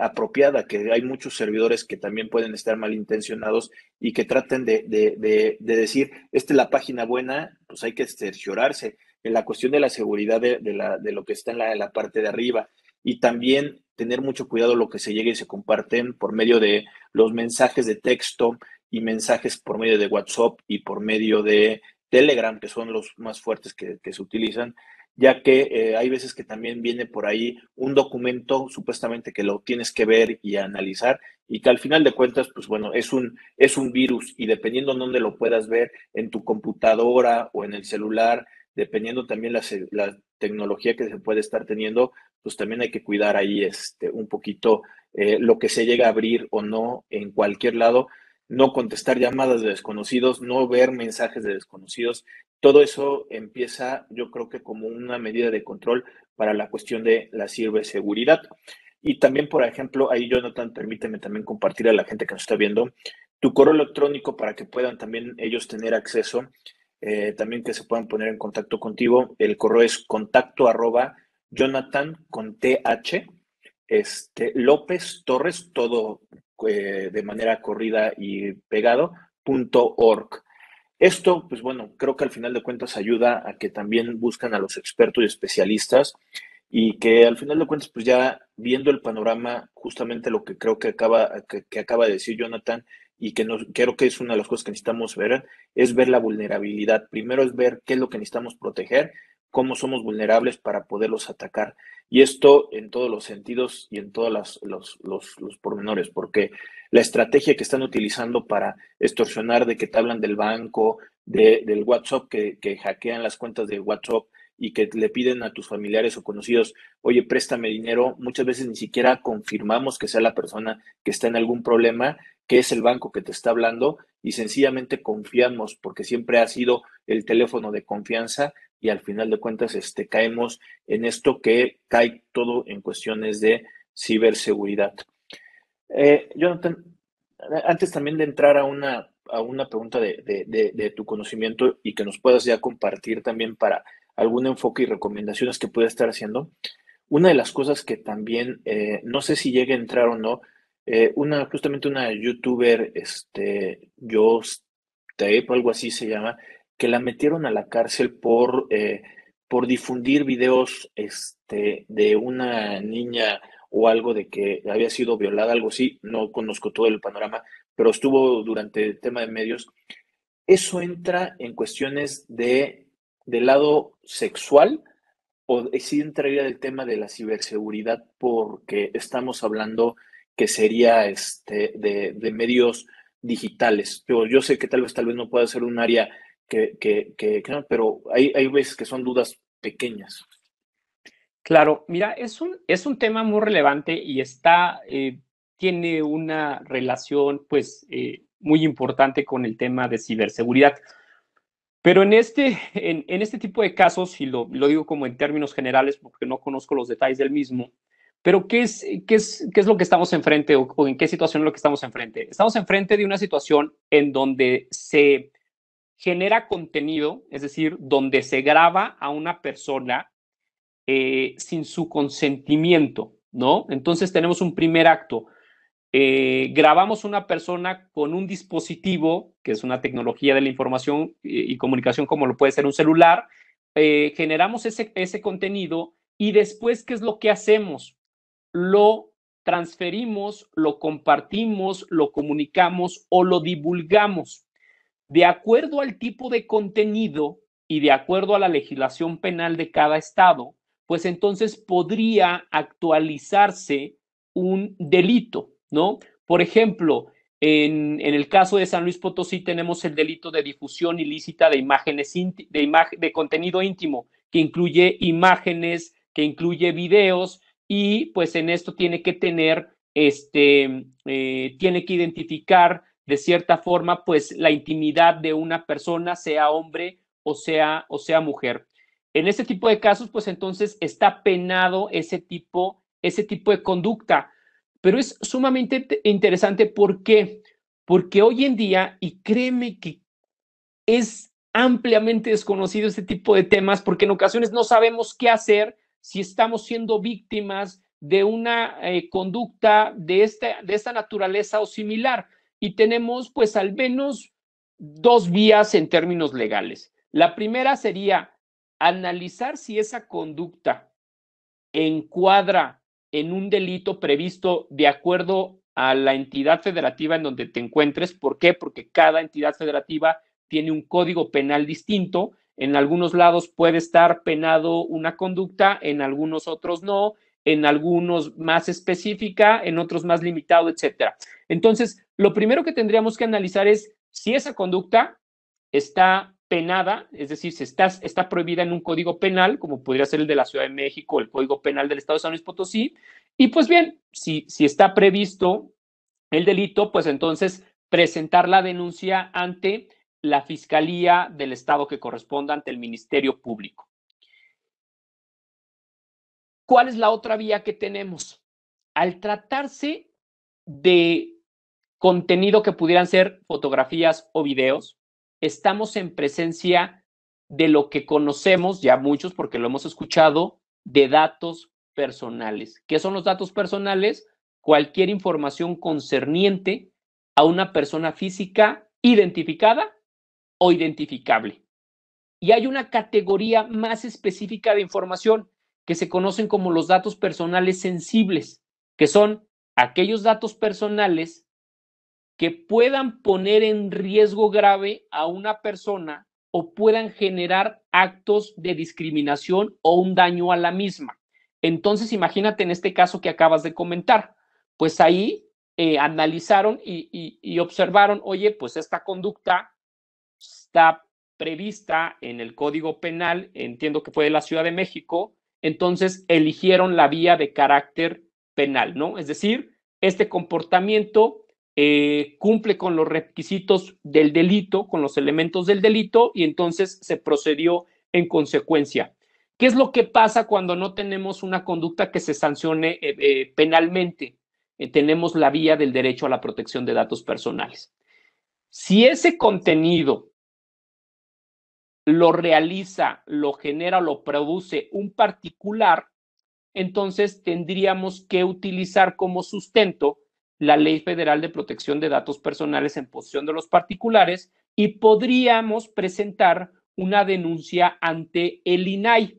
apropiada, que hay muchos servidores que también pueden estar malintencionados y que traten de, de, de, decir, esta es la página buena, pues hay que cerciorarse. En la cuestión de la seguridad de, de lo que está en la, en parte de arriba. Y también tener mucho cuidado lo que se llega y se comparten por medio de los mensajes de texto y mensajes por medio de WhatsApp y por medio de Telegram, que son los más fuertes que, se utilizan, ya que eh, hay veces que también viene por ahí un documento supuestamente que lo tienes que ver y analizar y que al final de cuentas, pues bueno, es un, es un virus y dependiendo de dónde lo puedas ver, en tu computadora o en el celular, dependiendo también la, la tecnología que se puede estar teniendo, pues también hay que cuidar ahí este, un poquito eh, lo que se llega a abrir o no en cualquier lado, no contestar llamadas de desconocidos, no ver mensajes de desconocidos, todo eso empieza, yo creo que como una medida de control para la cuestión de la ciberseguridad. Y también, por ejemplo, ahí Jonathan, permíteme también compartir a la gente que nos está viendo tu correo electrónico para que puedan también ellos tener acceso, eh, también que se puedan poner en contacto contigo. El correo es contacto arroba Jonathan con TH, este, López Torres, todo eh, de manera corrida y pegado, punto org. Esto, pues bueno, creo que al final de cuentas ayuda a que también buscan a los expertos y especialistas y que al final de cuentas, pues ya viendo el panorama, justamente lo que creo que acaba, que, acaba de decir Jonathan y que nos, creo que es una de las cosas que necesitamos ver, es ver la vulnerabilidad. Primero es ver qué es lo que necesitamos proteger, cómo somos vulnerables para poderlos atacar. Y esto en todos los sentidos y en todos los, los, los pormenores, porque la estrategia que están utilizando para extorsionar de que te hablan del banco, de, del WhatsApp, que, que hackean las cuentas de WhatsApp y que le piden a tus familiares o conocidos, oye, préstame dinero, muchas veces ni siquiera confirmamos que sea la persona que está en algún problema, que es el banco que te está hablando y sencillamente confiamos porque siempre ha sido el teléfono de confianza y al final de cuentas este, caemos en esto que cae todo en cuestiones de ciberseguridad. Eh, Jonathan, antes también de entrar a una, a una pregunta de, tu conocimiento y que nos puedas ya compartir también para algún enfoque y recomendaciones que puedas estar haciendo, una de las cosas que también, eh, no sé si llegue a entrar o no, eh, una, justamente una youtuber, este, yo o algo así se llama, que la metieron a la cárcel por, eh, por difundir videos este, de una niña o algo de que había sido violada, algo así, no conozco todo el panorama, pero estuvo durante el tema de medios. Eso entra en cuestiones de, del lado sexual o sí entraría del tema de la ciberseguridad porque estamos hablando que sería este, de, de medios digitales. Pero yo sé que tal vez tal vez no pueda ser un área que, que, que, pero hay, hay veces que son dudas pequeñas. Claro, mira, es un, es un tema muy relevante y está, eh, tiene una relación pues eh, muy importante con el tema de ciberseguridad. Pero en este, en, en este tipo de casos, y lo, lo, digo como en términos generales porque no conozco los detalles del mismo, pero ¿qué es, qué es, qué es lo que estamos enfrente o, en qué situación es lo que estamos enfrente? Estamos enfrente de una situación en donde se genera contenido, es decir, donde se graba a una persona eh, sin su consentimiento, ¿no? Entonces tenemos un primer acto. Eh, grabamos una persona con un dispositivo, que es una tecnología de la información y, comunicación como lo puede ser un celular, eh, generamos ese, ese contenido y después, ¿qué es lo que hacemos? Lo transferimos, lo compartimos, lo comunicamos o lo divulgamos. De acuerdo al tipo de contenido y de acuerdo a la legislación penal de cada estado, pues entonces podría actualizarse un delito, ¿no? Por ejemplo, en, el caso de San Luis Potosí tenemos el delito de difusión ilícita de imágenes, de, de contenido íntimo, que incluye imágenes, que incluye videos, y pues en esto tiene que tener, este, eh, tiene que identificar de cierta forma, pues la intimidad de una persona, sea hombre o sea, o sea mujer. En ese tipo de casos, pues entonces está penado ese tipo, ese tipo de conducta. Pero es sumamente interesante, ¿por qué? Porque hoy en día, y créeme que es ampliamente desconocido este tipo de temas, porque en ocasiones no sabemos qué hacer si estamos siendo víctimas de una eh, conducta de esta, de esta naturaleza o similar. Y tenemos pues al menos dos vías en términos legales. La primera sería analizar si esa conducta encuadra en un delito previsto de acuerdo a la entidad federativa en donde te encuentres. ¿Por qué? Porque cada entidad federativa tiene un código penal distinto. En algunos lados puede estar penado una conducta, en algunos otros no, en algunos más específica, en otros más limitado, etcétera. Entonces, lo primero que tendríamos que analizar es si esa conducta está penada, es decir, si está, está prohibida en un código penal, como podría ser el de la Ciudad de México, el Código Penal del Estado de San Luis Potosí, y pues bien, si, si está previsto el delito, pues entonces presentar la denuncia ante la Fiscalía del Estado que corresponda ante el Ministerio Público. ¿Cuál es la otra vía que tenemos? Al tratarse de contenido que pudieran ser fotografías o videos, estamos en presencia de lo que conocemos, ya muchos porque lo hemos escuchado, de datos personales. ¿Qué son los datos personales? Cualquier información concerniente a una persona física identificada o identificable. Y hay una categoría más específica de información que se conocen como los datos personales sensibles, que son aquellos datos personales que puedan poner en riesgo grave a una persona o puedan generar actos de discriminación o un daño a la misma. Entonces, imagínate en este caso que acabas de comentar, pues ahí eh, analizaron y, y observaron, oye, pues esta conducta está prevista en el Código Penal, entiendo que fue de la Ciudad de México, entonces eligieron la vía de carácter penal, ¿no? Es decir, este comportamiento eh, cumple con los requisitos del delito, con los elementos del delito, y entonces se procedió en consecuencia. ¿Qué es lo que pasa cuando no tenemos una conducta que se sancione eh, eh, penalmente? tenemos la vía del derecho a la protección de datos personales. Si ese contenido lo realiza, lo genera, lo produce un particular, entonces tendríamos que utilizar como sustento la Ley Federal de Protección de Datos Personales en posesión de los particulares y podríamos presentar una denuncia ante el INAI.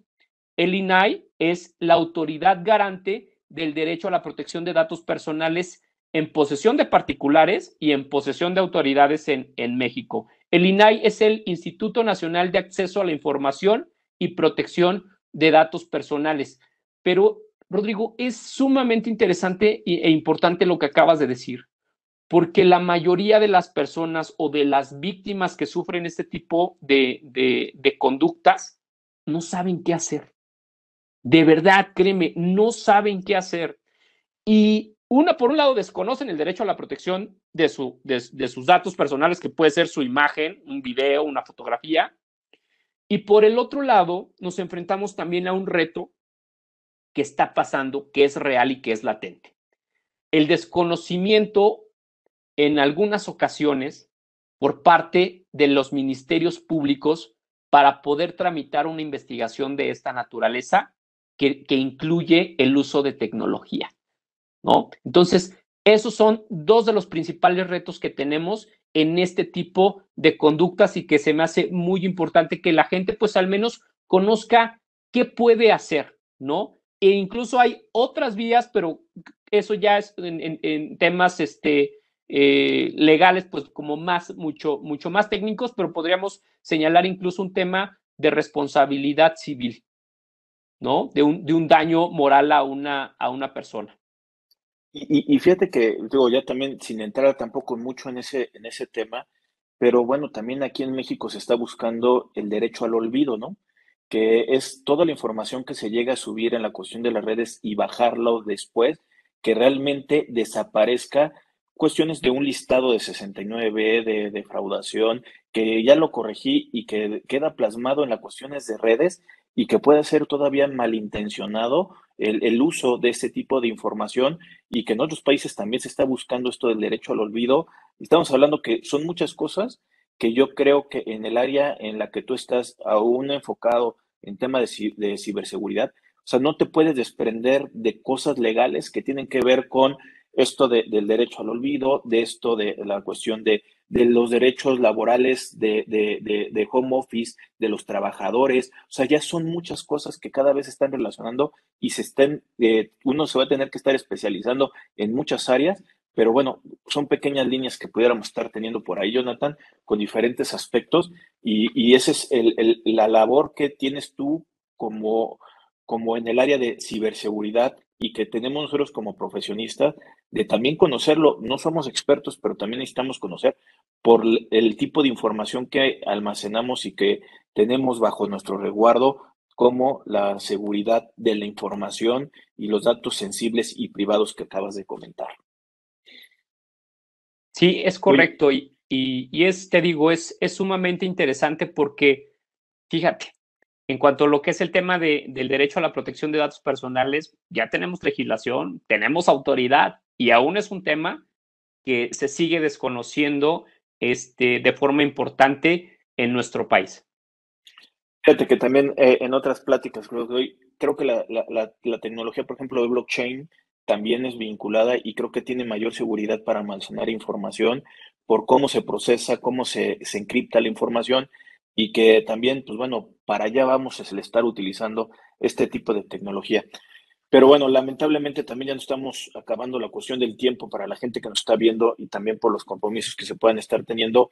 El INAI es la autoridad garante del derecho a la protección de datos personales en posesión de particulares y en posesión de autoridades en, en México. El INAI es el Instituto Nacional de Acceso a la Información y Protección de Datos Personales. Pero, Rodrigo, es sumamente interesante e importante lo que acabas de decir, porque la mayoría de las personas o de las víctimas que sufren este tipo de, conductas no saben qué hacer. De verdad, créeme, no saben qué hacer. Y una, por un lado, desconocen el derecho a la protección de, su, de, sus datos personales, que puede ser su imagen, un video, una fotografía. Y por el otro lado, nos enfrentamos también a un reto que está pasando, que es real y que es latente. El desconocimiento en algunas ocasiones por parte de los ministerios públicos para poder tramitar una investigación de esta naturaleza que, que incluye el uso de tecnología. ¿No? Entonces, esos son dos de los principales retos que tenemos en este tipo de conductas y que se me hace muy importante que la gente pues al menos conozca qué puede hacer, ¿no? E incluso hay otras vías, pero eso ya es en, temas este, eh, legales, pues como más, mucho, mucho más técnicos, pero podríamos señalar incluso un tema de responsabilidad civil, ¿no? De un, de un daño moral a una, a una persona. Y, fíjate que, digo, ya también sin entrar tampoco mucho en ese, en ese tema, pero bueno, también aquí en México se está buscando el derecho al olvido, ¿no? Que es toda la información que se llega a subir en la cuestión de las redes y bajarlo después, que realmente desaparezca cuestiones de un listado de 69 de defraudación, que ya lo corregí y que queda plasmado en las cuestiones de redes y que puede ser todavía malintencionado el, uso de este tipo de información y que en otros países también se está buscando esto del derecho al olvido. Estamos hablando que son muchas cosas que yo creo que en el área en la que tú estás aún enfocado en tema de, de ciberseguridad, o sea, no te puedes desprender de cosas legales que tienen que ver con esto del derecho al olvido, de esto de la cuestión de, los derechos laborales de, home office, de los trabajadores. O sea, ya son muchas cosas que cada vez están relacionando y se estén, eh, uno se va a tener que estar especializando en muchas áreas, pero bueno, son pequeñas líneas que pudiéramos estar teniendo por ahí, Jonathan, con diferentes aspectos y, y esa es la labor que tienes tú como, como en el área de ciberseguridad y que tenemos nosotros como profesionistas de también conocerlo. No somos expertos, pero también necesitamos conocer por el tipo de información que almacenamos y que tenemos bajo nuestro resguardo, como la seguridad de la información y los datos sensibles y privados que acabas de comentar. Sí, es correcto. Y, y, es, te digo, es, es sumamente interesante porque, fíjate, en cuanto a lo que es el tema de, del derecho a la protección de datos personales, ya tenemos legislación, tenemos autoridad y aún es un tema que se sigue desconociendo este, de forma importante en nuestro país. Fíjate que también eh, en otras pláticas creo que, creo que la, tecnología, por ejemplo, de blockchain también es vinculada y creo que tiene mayor seguridad para almacenar información por cómo se procesa, cómo se, se encripta la información y que también, pues bueno, para allá vamos a estar utilizando este tipo de tecnología. Pero bueno, lamentablemente también ya nos estamos acabando la cuestión del tiempo para la gente que nos está viendo y también por los compromisos que se puedan estar teniendo.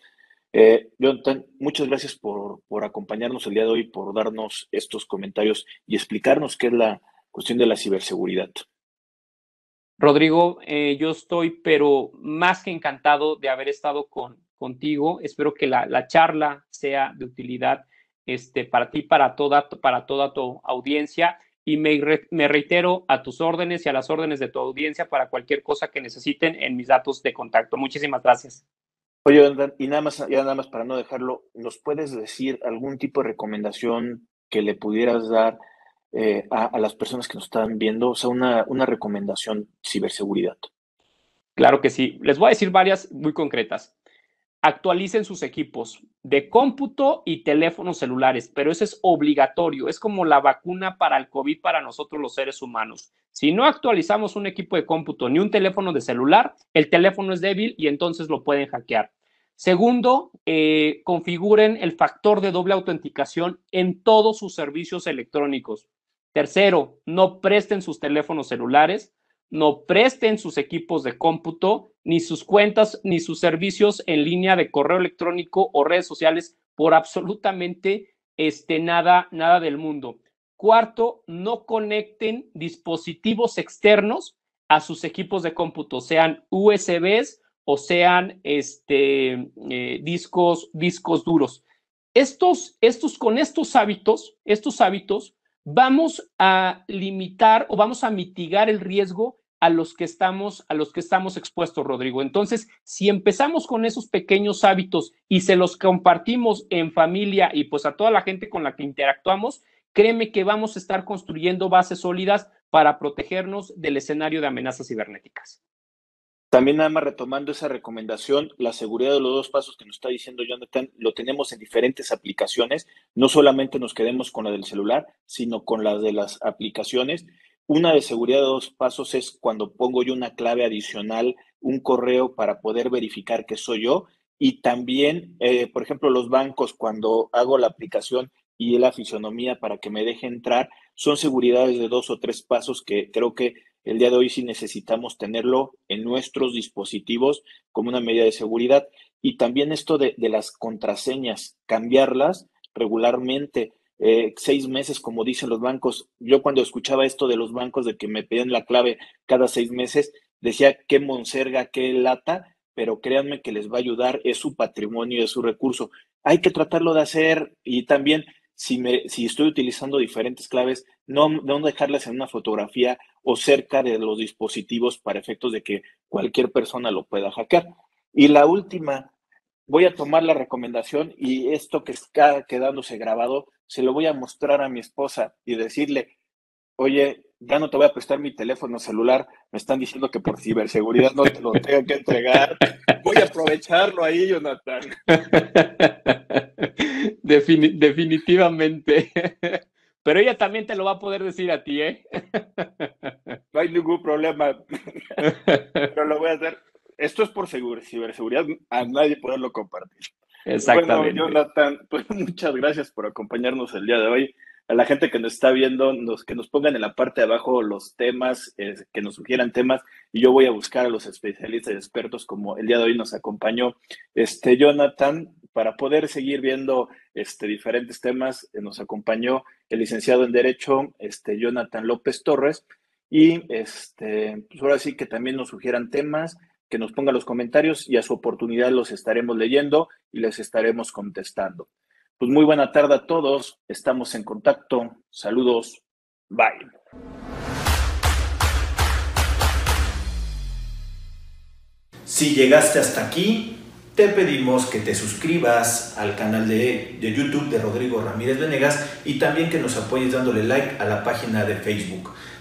Eh, Jonathan, muchas gracias por, por acompañarnos el día de hoy, por darnos estos comentarios y explicarnos qué es la cuestión de la ciberseguridad. Rodrigo, eh, yo estoy, pero más que encantado de haber estado con, contigo. Espero que la, charla sea de utilidad este, para ti, para toda, para toda tu audiencia. Y me, me, reitero a tus órdenes y a las órdenes de tu audiencia para cualquier cosa que necesiten en mis datos de contacto. Muchísimas gracias. Oye, y nada más, ya nada más para no dejarlo, ¿nos puedes decir algún tipo de recomendación que le pudieras dar eh, a, las personas que nos están viendo? O sea, una, una recomendación ciberseguridad. Claro que sí. Les voy a decir varias muy concretas actualicen sus equipos de cómputo y teléfonos celulares, pero eso es obligatorio, es como la vacuna para el COVID para nosotros los seres humanos. Si no actualizamos un equipo de cómputo ni un teléfono de celular, el teléfono es débil y entonces lo pueden hackear. Segundo, eh, configuren el factor de doble autenticación en todos sus servicios electrónicos. Tercero, no presten sus teléfonos celulares, no presten sus equipos de cómputo, ni sus cuentas, ni sus servicios en línea de correo electrónico o redes sociales por absolutamente este, nada, nada del mundo. Cuarto, no conecten dispositivos externos a sus equipos de cómputo, sean USBs o sean este, eh, discos, discos duros. Estos, estos, con estos hábitos, estos hábitos, vamos a limitar o vamos a mitigar el riesgo a los que estamos, a los que estamos expuestos, Rodrigo. Entonces, si empezamos con esos pequeños hábitos y se los compartimos en familia y pues a toda la gente con la que interactuamos, créeme que vamos a estar construyendo bases sólidas para protegernos del escenario de amenazas cibernéticas. También nada más retomando esa recomendación, la seguridad de los dos pasos que nos está diciendo Jonathan, lo tenemos en diferentes aplicaciones, no solamente nos quedemos con la del celular, sino con las de las aplicaciones una de seguridad de dos pasos es cuando pongo yo una clave adicional, un correo para poder verificar que soy yo. Y también, eh, por ejemplo, los bancos, cuando hago la aplicación y la fisonomía para que me deje entrar, son seguridades de dos o tres pasos que creo que el día de hoy sí necesitamos tenerlo en nuestros dispositivos como una medida de seguridad. Y también esto de, de las contraseñas, cambiarlas regularmente. Eh, seis meses, como dicen los bancos. Yo cuando escuchaba esto de los bancos de que me pedían la clave cada seis meses, decía qué monserga, qué lata, pero créanme que les va a ayudar, es su patrimonio, es su recurso. Hay que tratarlo de hacer y también si, me, si estoy utilizando diferentes claves, no, no dejarlas en una fotografía o cerca de los dispositivos para efectos de que cualquier persona lo pueda hackear. Y la última, voy a tomar la recomendación y esto que está quedándose grabado, se lo voy a mostrar a mi esposa y decirle, oye, ya no te voy a prestar mi teléfono celular, me están diciendo que por ciberseguridad no te lo tengo que entregar. Voy a aprovecharlo ahí, Jonathan. definitivamente. Pero ella también te lo va a poder decir a ti, ¿eh? hay ningún problema. Pero lo voy a hacer. Esto es por ciberseguridad, a nadie poderlo compartir. Exactamente. Bueno, Jonathan, pues muchas gracias por acompañarnos el día de hoy. A la gente que nos está viendo, nos, que nos pongan en la parte de abajo los temas, que nos sugieran temas, y yo voy a buscar a los especialistas y expertos como el día de hoy nos acompañó este Jonathan para poder seguir viendo este, diferentes temas. Eh, nos acompañó el licenciado en Derecho, este, Jonathan López Torres, y este, pues ahora sí que también nos sugieran temas, que nos pongan los comentarios y a su oportunidad los estaremos leyendo y les estaremos contestando. Pues muy buena tarde a todos, estamos en contacto, saludos, bye. Si llegaste hasta aquí, te pedimos que te suscribas al canal de, de, YouTube de Rodrigo Ramírez Venegas y también que nos apoyes dándole like a la página de Facebook.